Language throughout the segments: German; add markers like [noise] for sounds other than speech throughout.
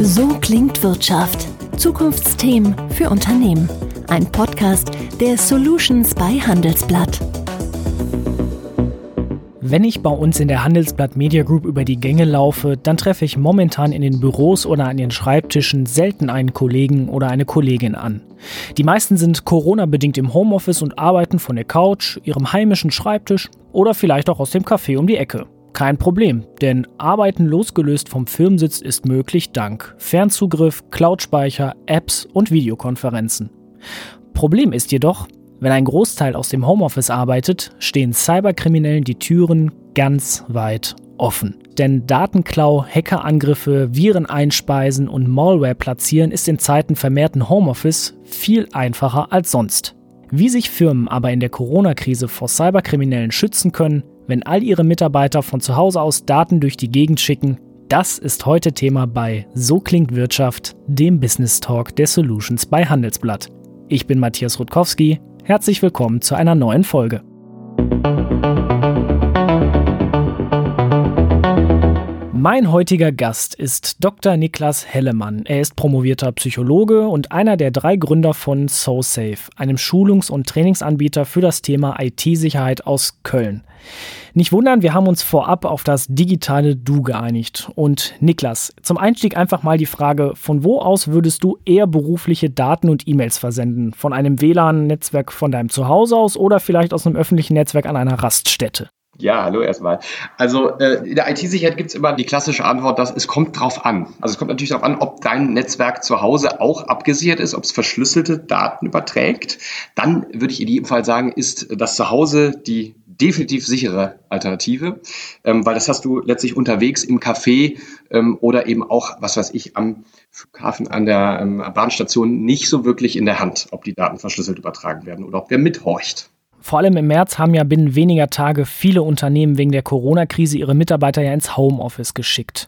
So klingt Wirtschaft. Zukunftsthemen für Unternehmen. Ein Podcast der Solutions bei Handelsblatt. Wenn ich bei uns in der Handelsblatt Media Group über die Gänge laufe, dann treffe ich momentan in den Büros oder an den Schreibtischen selten einen Kollegen oder eine Kollegin an. Die meisten sind Corona-bedingt im Homeoffice und arbeiten von der Couch, ihrem heimischen Schreibtisch oder vielleicht auch aus dem Café um die Ecke. Kein Problem, denn Arbeiten losgelöst vom Firmensitz ist möglich dank Fernzugriff, Cloudspeicher, Apps und Videokonferenzen. Problem ist jedoch, wenn ein Großteil aus dem Homeoffice arbeitet, stehen Cyberkriminellen die Türen ganz weit offen. Denn Datenklau, Hackerangriffe, Viren einspeisen und Malware platzieren ist in Zeiten vermehrten Homeoffice viel einfacher als sonst. Wie sich Firmen aber in der Corona-Krise vor Cyberkriminellen schützen können, wenn all ihre Mitarbeiter von zu Hause aus Daten durch die Gegend schicken, das ist heute Thema bei So klingt Wirtschaft, dem Business Talk der Solutions bei Handelsblatt. Ich bin Matthias Rutkowski. Herzlich willkommen zu einer neuen Folge. Mein heutiger Gast ist Dr. Niklas Hellemann. Er ist promovierter Psychologe und einer der drei Gründer von SoSafe, einem Schulungs- und Trainingsanbieter für das Thema IT-Sicherheit aus Köln. Nicht wundern, wir haben uns vorab auf das digitale Du geeinigt. Und Niklas, zum Einstieg einfach mal die Frage, von wo aus würdest du eher berufliche Daten und E-Mails versenden? Von einem WLAN-Netzwerk von deinem Zuhause aus oder vielleicht aus einem öffentlichen Netzwerk an einer Raststätte? Ja, hallo erstmal. Also äh, in der IT-Sicherheit gibt es immer die klassische Antwort, dass es kommt drauf an. Also es kommt natürlich darauf an, ob dein Netzwerk zu Hause auch abgesichert ist, ob es verschlüsselte Daten überträgt. Dann würde ich in jedem Fall sagen, ist das Zuhause die definitiv sichere Alternative, ähm, weil das hast du letztlich unterwegs im Café ähm, oder eben auch, was weiß ich, am Flughafen an der ähm, Bahnstation nicht so wirklich in der Hand, ob die Daten verschlüsselt übertragen werden oder ob der mithorcht. Vor allem im März haben ja binnen weniger Tage viele Unternehmen wegen der Corona-Krise ihre Mitarbeiter ja ins Homeoffice geschickt.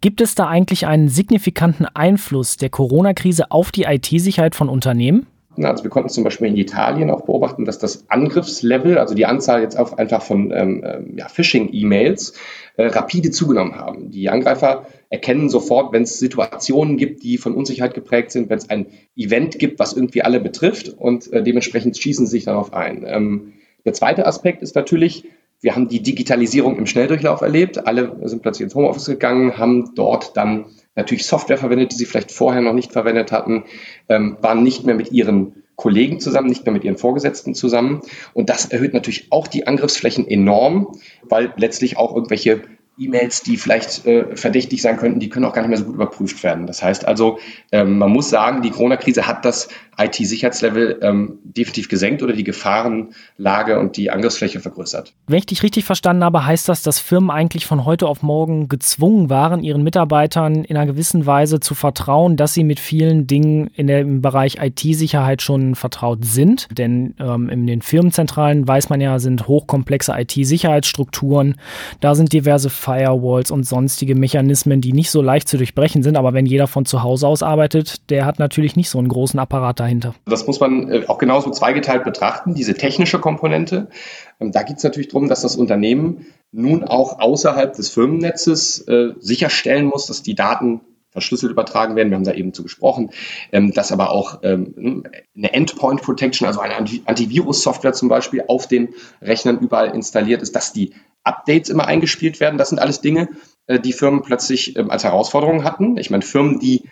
Gibt es da eigentlich einen signifikanten Einfluss der Corona-Krise auf die IT-Sicherheit von Unternehmen? Also wir konnten zum Beispiel in Italien auch beobachten, dass das Angriffslevel, also die Anzahl jetzt auch einfach von ähm, ähm, ja, Phishing-E-Mails, äh, rapide zugenommen haben. Die Angreifer erkennen sofort, wenn es Situationen gibt, die von Unsicherheit geprägt sind, wenn es ein Event gibt, was irgendwie alle betrifft und äh, dementsprechend schießen sie sich darauf ein. Ähm, der zweite Aspekt ist natürlich, wir haben die Digitalisierung im Schnelldurchlauf erlebt. Alle sind plötzlich ins Homeoffice gegangen, haben dort dann natürlich Software verwendet, die sie vielleicht vorher noch nicht verwendet hatten, ähm, waren nicht mehr mit ihren Kollegen zusammen, nicht mehr mit ihren Vorgesetzten zusammen. Und das erhöht natürlich auch die Angriffsflächen enorm, weil letztlich auch irgendwelche E-Mails, die vielleicht äh, verdächtig sein könnten, die können auch gar nicht mehr so gut überprüft werden. Das heißt also, ähm, man muss sagen, die Corona-Krise hat das IT-Sicherheitslevel ähm, definitiv gesenkt oder die Gefahrenlage und die Angriffsfläche vergrößert. Wenn ich dich richtig verstanden habe, heißt das, dass Firmen eigentlich von heute auf morgen gezwungen waren, ihren Mitarbeitern in einer gewissen Weise zu vertrauen, dass sie mit vielen Dingen in der, im Bereich IT-Sicherheit schon vertraut sind. Denn ähm, in den Firmenzentralen weiß man ja, sind hochkomplexe IT-Sicherheitsstrukturen. Da sind diverse Firewalls und sonstige Mechanismen, die nicht so leicht zu durchbrechen sind. Aber wenn jeder von zu Hause aus arbeitet, der hat natürlich nicht so einen großen Apparat dahinter. Das muss man äh, auch genauso zweigeteilt betrachten, diese technische Komponente. Ähm, da geht es natürlich darum, dass das Unternehmen nun auch außerhalb des Firmennetzes äh, sicherstellen muss, dass die Daten verschlüsselt übertragen werden. Wir haben da eben zu gesprochen, ähm, dass aber auch ähm, eine Endpoint Protection, also eine Antivirus-Software zum Beispiel auf den Rechnern überall installiert ist, dass die Updates immer eingespielt werden. Das sind alles Dinge, äh, die Firmen plötzlich ähm, als Herausforderung hatten. Ich meine, Firmen, die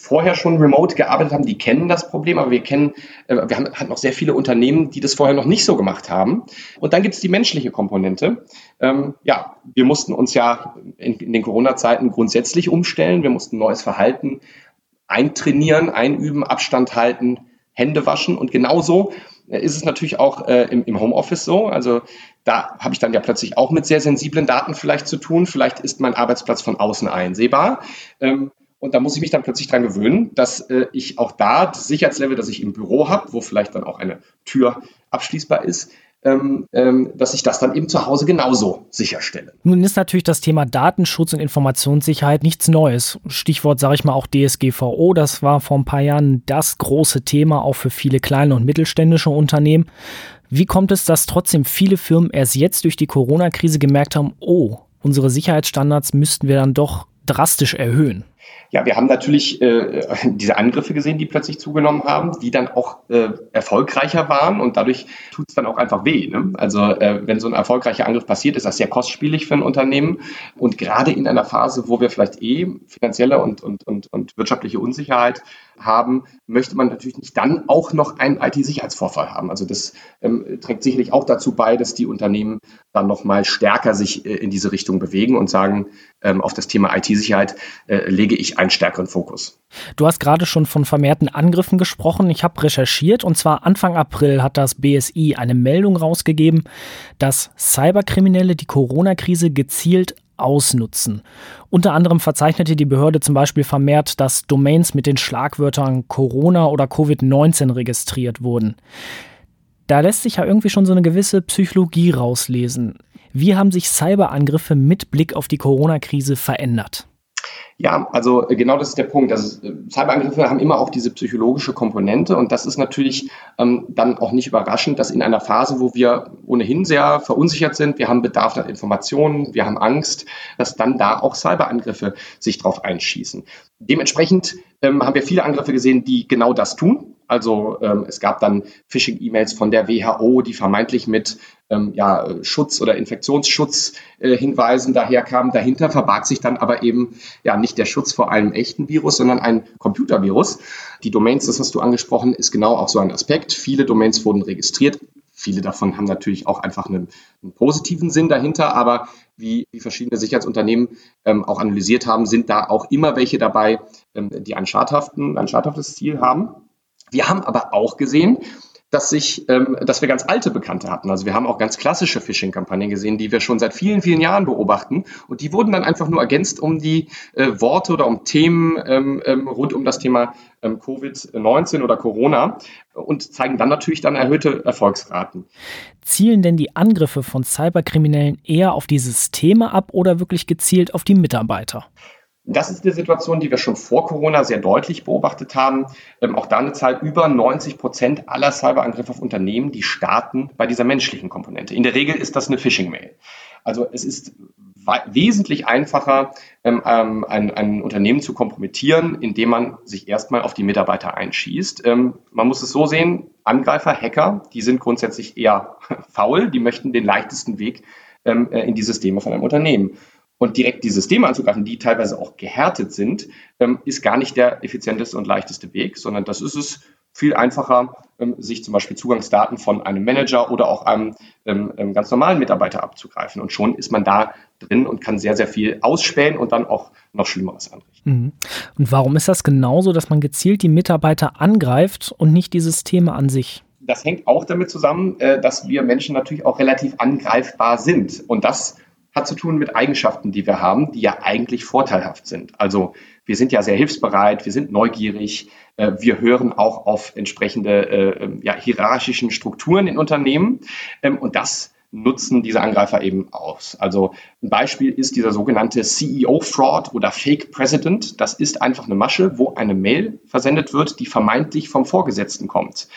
vorher schon remote gearbeitet haben, die kennen das Problem, aber wir kennen, äh, wir haben halt noch sehr viele Unternehmen, die das vorher noch nicht so gemacht haben. Und dann gibt es die menschliche Komponente. Ähm, ja, wir mussten uns ja in, in den Corona-Zeiten grundsätzlich umstellen. Wir mussten neues Verhalten eintrainieren, einüben, Abstand halten, Hände waschen. Und genauso ist es natürlich auch äh, im, im Homeoffice so. Also da habe ich dann ja plötzlich auch mit sehr sensiblen Daten vielleicht zu tun. Vielleicht ist mein Arbeitsplatz von außen einsehbar. Ähm, und da muss ich mich dann plötzlich dran gewöhnen, dass äh, ich auch da das Sicherheitslevel, das ich im Büro habe, wo vielleicht dann auch eine Tür abschließbar ist, ähm, ähm, dass ich das dann eben zu Hause genauso sicherstelle. Nun ist natürlich das Thema Datenschutz und Informationssicherheit nichts Neues. Stichwort sage ich mal auch DSGVO, das war vor ein paar Jahren das große Thema auch für viele kleine und mittelständische Unternehmen. Wie kommt es, dass trotzdem viele Firmen erst jetzt durch die Corona-Krise gemerkt haben, oh, unsere Sicherheitsstandards müssten wir dann doch drastisch erhöhen? Ja, wir haben natürlich äh, diese Angriffe gesehen, die plötzlich zugenommen haben, die dann auch äh, erfolgreicher waren und dadurch tut es dann auch einfach weh. Ne? Also äh, wenn so ein erfolgreicher Angriff passiert, ist das sehr kostspielig für ein Unternehmen und gerade in einer Phase, wo wir vielleicht eh finanzielle und, und, und, und wirtschaftliche Unsicherheit haben, möchte man natürlich nicht dann auch noch einen IT-Sicherheitsvorfall haben. Also das ähm, trägt sicherlich auch dazu bei, dass die Unternehmen dann nochmal stärker sich äh, in diese Richtung bewegen und sagen, ähm, auf das Thema IT-Sicherheit äh, lege ich einen stärkeren Fokus. Du hast gerade schon von vermehrten Angriffen gesprochen. Ich habe recherchiert und zwar Anfang April hat das BSI eine Meldung rausgegeben, dass Cyberkriminelle die Corona-Krise gezielt ausnutzen. Unter anderem verzeichnete die Behörde zum Beispiel vermehrt, dass Domains mit den Schlagwörtern Corona oder Covid-19 registriert wurden. Da lässt sich ja irgendwie schon so eine gewisse Psychologie rauslesen. Wie haben sich Cyberangriffe mit Blick auf die Corona-Krise verändert? Ja, also äh, genau das ist der Punkt. Also äh, Cyberangriffe haben immer auch diese psychologische Komponente und das ist natürlich ähm, dann auch nicht überraschend, dass in einer Phase, wo wir ohnehin sehr verunsichert sind, wir haben Bedarf nach Informationen, wir haben Angst, dass dann da auch Cyberangriffe sich drauf einschießen. Dementsprechend ähm, haben wir viele Angriffe gesehen, die genau das tun. Also ähm, es gab dann Phishing-E-Mails von der WHO, die vermeintlich mit ähm, ja, Schutz oder Infektionsschutz äh, daherkamen. Dahinter verbarg sich dann aber eben ja nicht der Schutz vor einem echten Virus, sondern ein Computervirus. Die Domains, das hast du angesprochen, ist genau auch so ein Aspekt. Viele Domains wurden registriert. Viele davon haben natürlich auch einfach einen, einen positiven Sinn dahinter, aber wie die verschiedene Sicherheitsunternehmen ähm, auch analysiert haben, sind da auch immer welche dabei, ähm, die ein, schadhaften, ein schadhaftes Ziel haben. Wir haben aber auch gesehen, dass sich, ähm, dass wir ganz alte Bekannte hatten. Also wir haben auch ganz klassische Phishing-Kampagnen gesehen, die wir schon seit vielen, vielen Jahren beobachten. Und die wurden dann einfach nur ergänzt um die äh, Worte oder um Themen ähm, ähm, rund um das Thema ähm, Covid-19 oder Corona und zeigen dann natürlich dann erhöhte Erfolgsraten. Zielen denn die Angriffe von Cyberkriminellen eher auf die Systeme ab oder wirklich gezielt auf die Mitarbeiter? Das ist die Situation, die wir schon vor Corona sehr deutlich beobachtet haben. Ähm, auch da eine Zahl über 90 Prozent aller Cyberangriffe auf Unternehmen, die starten bei dieser menschlichen Komponente. In der Regel ist das eine Phishing-Mail. Also es ist wesentlich einfacher, ähm, ähm, ein, ein, Unternehmen zu kompromittieren, indem man sich erstmal auf die Mitarbeiter einschießt. Ähm, man muss es so sehen, Angreifer, Hacker, die sind grundsätzlich eher [laughs] faul, die möchten den leichtesten Weg ähm, äh, in die Systeme von einem Unternehmen. Und direkt die Systeme anzugreifen, die teilweise auch gehärtet sind, ähm, ist gar nicht der effizienteste und leichteste Weg, sondern das ist es viel einfacher, ähm, sich zum Beispiel Zugangsdaten von einem Manager oder auch einem ähm, ganz normalen Mitarbeiter abzugreifen. Und schon ist man da drin und kann sehr, sehr viel ausspähen und dann auch noch Schlimmeres anrichten. Mhm. Und warum ist das genauso, dass man gezielt die Mitarbeiter angreift und nicht die Systeme an sich? Das hängt auch damit zusammen, äh, dass wir Menschen natürlich auch relativ angreifbar sind. Und das hat zu tun mit Eigenschaften, die wir haben, die ja eigentlich vorteilhaft sind. Also wir sind ja sehr hilfsbereit, wir sind neugierig, äh, wir hören auch auf entsprechende äh, ähm, ja, hierarchischen Strukturen in Unternehmen ähm, und das nutzen diese Angreifer eben aus. Also ein Beispiel ist dieser sogenannte CEO-Fraud oder Fake President. Das ist einfach eine Masche, wo eine Mail versendet wird, die vermeintlich vom Vorgesetzten kommt.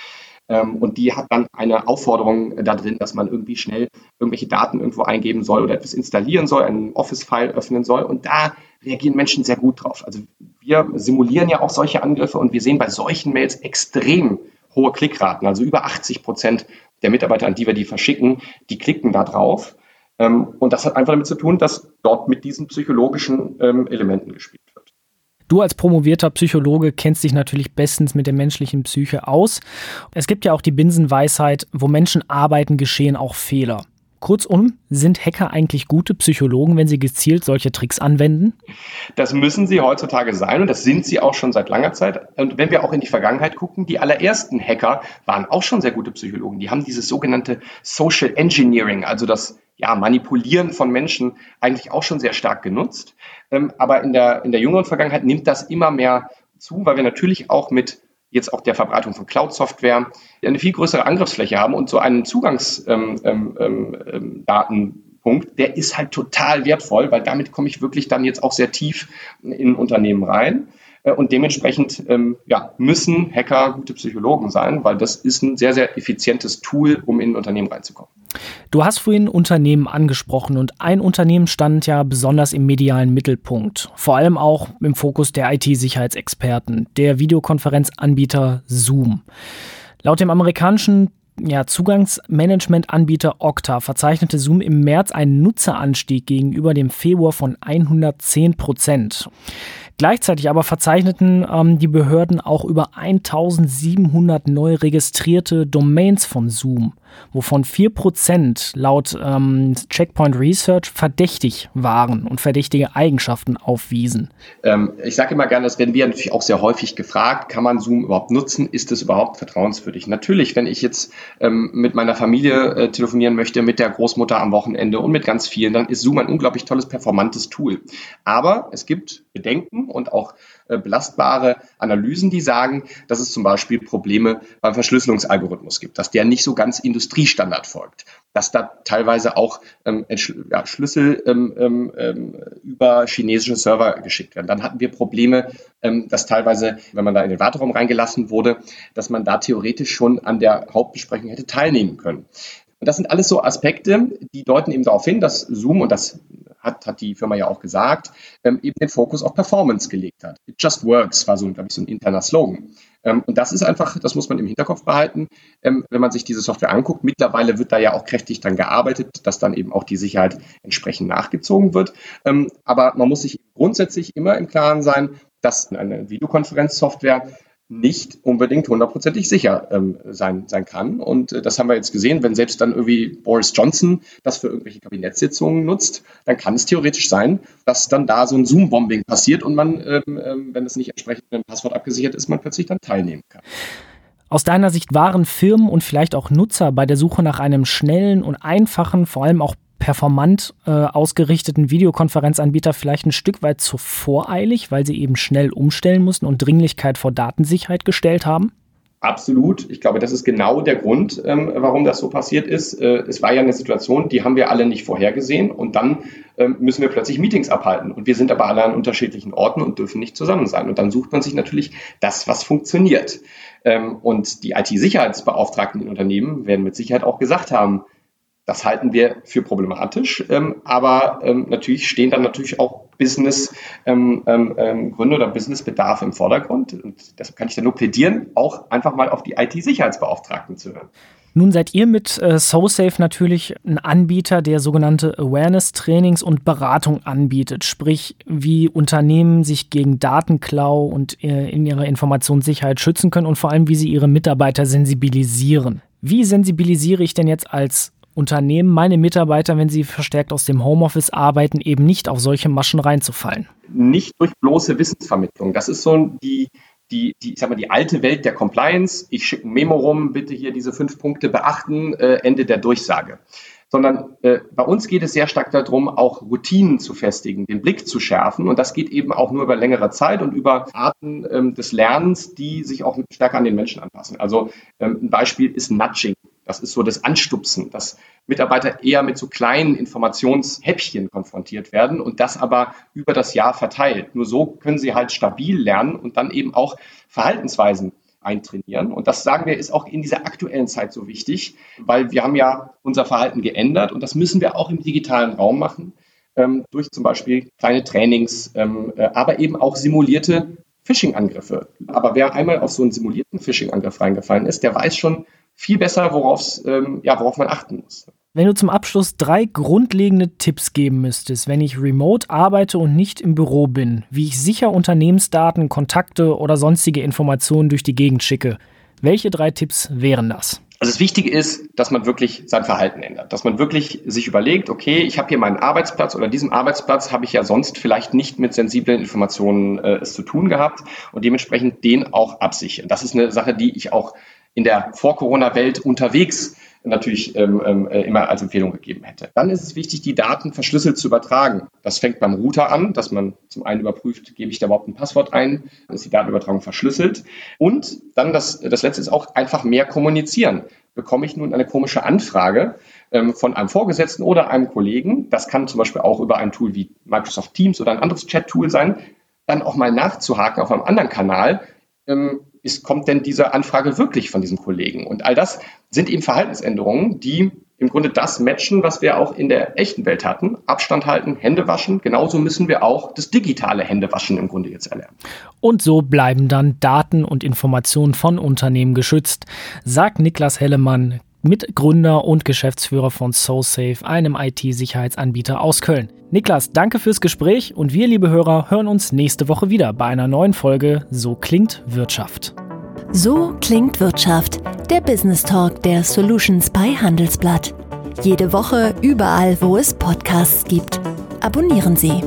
Ähm, und die hat dann eine Aufforderung da drin, dass man irgendwie schnell irgendwelche Daten irgendwo eingeben soll oder etwas installieren soll, einen Office-File öffnen soll. Und da reagieren Menschen sehr gut drauf. Also wir simulieren ja auch solche Angriffe und wir sehen bei solchen Mails extrem hohe Klickraten. Also über 80 Prozent der Mitarbeiter, an die wir die verschicken, die klicken da drauf. Ähm, und das hat einfach damit zu tun, dass dort mit diesen psychologischen ähm, Elementen gespielt wird. Du als promovierter Psychologe kennst dich natürlich bestens mit der menschlichen Psyche aus. Es gibt ja auch die Binsenweisheit, wo Menschen arbeiten, geschehen auch Fehler. Kurzum, sind Hacker eigentlich gute Psychologen, wenn sie gezielt solche Tricks anwenden? Das müssen sie heutzutage sein und das sind sie auch schon seit langer Zeit. Und wenn wir auch in die Vergangenheit gucken, die allerersten Hacker waren auch schon sehr gute Psychologen. Die haben dieses sogenannte Social Engineering, also das ja, Manipulieren von Menschen eigentlich auch schon sehr stark genutzt. Ähm, aber in der, in der jüngeren Vergangenheit nimmt das immer mehr zu, weil wir natürlich auch mit jetzt auch der Verbreitung von Cloud-Software eine viel größere Angriffsfläche haben und so einen Zugangsdatenpunkt, ähm, ähm, ähm der ist halt total wertvoll, weil damit komme ich wirklich dann jetzt auch sehr tief in Unternehmen rein. Äh, und dementsprechend ähm, ja, müssen Hacker gute Psychologen sein, weil das ist ein sehr, sehr effizientes Tool, um in ein Unternehmen reinzukommen. Du hast vorhin Unternehmen angesprochen und ein Unternehmen stand ja besonders im medialen Mittelpunkt, vor allem auch im Fokus der IT-Sicherheitsexperten, der Videokonferenzanbieter Zoom. Laut dem amerikanischen ja, Zugangsmanagementanbieter Okta verzeichnete Zoom im März einen Nutzeranstieg gegenüber dem Februar von 110 Prozent. Gleichzeitig aber verzeichneten ähm, die Behörden auch über 1700 neu registrierte Domains von Zoom, wovon 4% laut ähm, Checkpoint Research verdächtig waren und verdächtige Eigenschaften aufwiesen. Ähm, ich sage immer gerne, das werden wir natürlich auch sehr häufig gefragt, kann man Zoom überhaupt nutzen? Ist es überhaupt vertrauenswürdig? Natürlich, wenn ich jetzt ähm, mit meiner Familie äh, telefonieren möchte, mit der Großmutter am Wochenende und mit ganz vielen, dann ist Zoom ein unglaublich tolles, performantes Tool. Aber es gibt Bedenken und auch belastbare Analysen, die sagen, dass es zum Beispiel Probleme beim Verschlüsselungsalgorithmus gibt, dass der nicht so ganz Industriestandard folgt, dass da teilweise auch ähm, ja, Schlüssel ähm, ähm, ähm, über chinesische Server geschickt werden. Dann hatten wir Probleme, ähm, dass teilweise, wenn man da in den Warteraum reingelassen wurde, dass man da theoretisch schon an der Hauptbesprechung hätte teilnehmen können. Und das sind alles so Aspekte, die deuten eben darauf hin, dass Zoom, und das hat, hat die Firma ja auch gesagt, ähm, eben den Fokus auf Performance gelegt hat. It just works war so, glaube ich, so ein interner Slogan. Ähm, und das ist einfach, das muss man im Hinterkopf behalten, ähm, wenn man sich diese Software anguckt. Mittlerweile wird da ja auch kräftig dran gearbeitet, dass dann eben auch die Sicherheit entsprechend nachgezogen wird. Ähm, aber man muss sich grundsätzlich immer im Klaren sein, dass eine Videokonferenzsoftware nicht unbedingt hundertprozentig sicher ähm, sein, sein kann. Und äh, das haben wir jetzt gesehen, wenn selbst dann irgendwie Boris Johnson das für irgendwelche Kabinettssitzungen nutzt, dann kann es theoretisch sein, dass dann da so ein Zoom-Bombing passiert und man, ähm, ähm, wenn es nicht entsprechend mit einem Passwort abgesichert ist, man plötzlich dann teilnehmen kann. Aus deiner Sicht waren Firmen und vielleicht auch Nutzer bei der Suche nach einem schnellen und einfachen, vor allem auch performant äh, ausgerichteten Videokonferenzanbieter vielleicht ein Stück weit zu voreilig, weil sie eben schnell umstellen mussten und Dringlichkeit vor Datensicherheit gestellt haben? Absolut. Ich glaube, das ist genau der Grund, ähm, warum das so passiert ist. Äh, es war ja eine Situation, die haben wir alle nicht vorhergesehen und dann ähm, müssen wir plötzlich Meetings abhalten und wir sind aber alle an unterschiedlichen Orten und dürfen nicht zusammen sein. Und dann sucht man sich natürlich das, was funktioniert. Ähm, und die IT-Sicherheitsbeauftragten in Unternehmen werden mit Sicherheit auch gesagt haben, das halten wir für problematisch, ähm, aber ähm, natürlich stehen dann natürlich auch Business-Gründe ähm, ähm, ähm oder Businessbedarf im Vordergrund. Und deshalb kann ich da nur plädieren, auch einfach mal auf die IT-Sicherheitsbeauftragten zu hören. Nun seid ihr mit äh, SoSafe natürlich ein Anbieter, der sogenannte Awareness-Trainings und Beratung anbietet, sprich wie Unternehmen sich gegen Datenklau und äh, in ihrer Informationssicherheit schützen können und vor allem wie sie ihre Mitarbeiter sensibilisieren. Wie sensibilisiere ich denn jetzt als Unternehmen meine Mitarbeiter, wenn sie verstärkt aus dem Homeoffice arbeiten, eben nicht auf solche Maschen reinzufallen? Nicht durch bloße Wissensvermittlung. Das ist so die, die, die, ich sag mal, die alte Welt der Compliance. Ich schicke ein Memo rum, bitte hier diese fünf Punkte beachten, äh, Ende der Durchsage. Sondern äh, bei uns geht es sehr stark darum, auch Routinen zu festigen, den Blick zu schärfen. Und das geht eben auch nur über längere Zeit und über Arten ähm, des Lernens, die sich auch stärker an den Menschen anpassen. Also ähm, ein Beispiel ist Nudging. Das ist so das Anstupsen, dass Mitarbeiter eher mit so kleinen Informationshäppchen konfrontiert werden und das aber über das Jahr verteilt. Nur so können sie halt stabil lernen und dann eben auch Verhaltensweisen eintrainieren. Und das sagen wir, ist auch in dieser aktuellen Zeit so wichtig, weil wir haben ja unser Verhalten geändert und das müssen wir auch im digitalen Raum machen, ähm, durch zum Beispiel kleine Trainings, ähm, äh, aber eben auch simulierte Phishing-Angriffe. Aber wer einmal auf so einen simulierten Phishing-Angriff reingefallen ist, der weiß schon viel besser, ähm, ja, worauf man achten muss. Wenn du zum Abschluss drei grundlegende Tipps geben müsstest, wenn ich remote arbeite und nicht im Büro bin, wie ich sicher Unternehmensdaten, Kontakte oder sonstige Informationen durch die Gegend schicke, welche drei Tipps wären das? Also das Wichtige ist, dass man wirklich sein Verhalten ändert, dass man wirklich sich überlegt, okay, ich habe hier meinen Arbeitsplatz oder diesem Arbeitsplatz habe ich ja sonst vielleicht nicht mit sensiblen Informationen äh, es zu tun gehabt und dementsprechend den auch absichern. Das ist eine Sache, die ich auch in der Vor-Corona-Welt unterwegs natürlich ähm, ähm, äh, immer als Empfehlung gegeben hätte. Dann ist es wichtig, die Daten verschlüsselt zu übertragen. Das fängt beim Router an, dass man zum einen überprüft, gebe ich da überhaupt ein Passwort ein, dann ist die Datenübertragung verschlüsselt. Und dann das, das letzte ist auch einfach mehr kommunizieren. Bekomme ich nun eine komische Anfrage ähm, von einem Vorgesetzten oder einem Kollegen, das kann zum Beispiel auch über ein Tool wie Microsoft Teams oder ein anderes Chat-Tool sein, dann auch mal nachzuhaken auf einem anderen Kanal, ähm, ist, kommt denn diese Anfrage wirklich von diesem Kollegen? Und all das sind eben Verhaltensänderungen, die im Grunde das matchen, was wir auch in der echten Welt hatten. Abstand halten, Hände waschen. Genauso müssen wir auch das digitale Händewaschen im Grunde jetzt erlernen. Und so bleiben dann Daten und Informationen von Unternehmen geschützt, sagt Niklas Hellemann, Mitgründer und Geschäftsführer von SoSafe, einem IT-Sicherheitsanbieter aus Köln. Niklas, danke fürs Gespräch und wir, liebe Hörer, hören uns nächste Woche wieder bei einer neuen Folge So klingt Wirtschaft. So klingt Wirtschaft, der Business Talk der Solutions bei Handelsblatt. Jede Woche überall, wo es Podcasts gibt. Abonnieren Sie.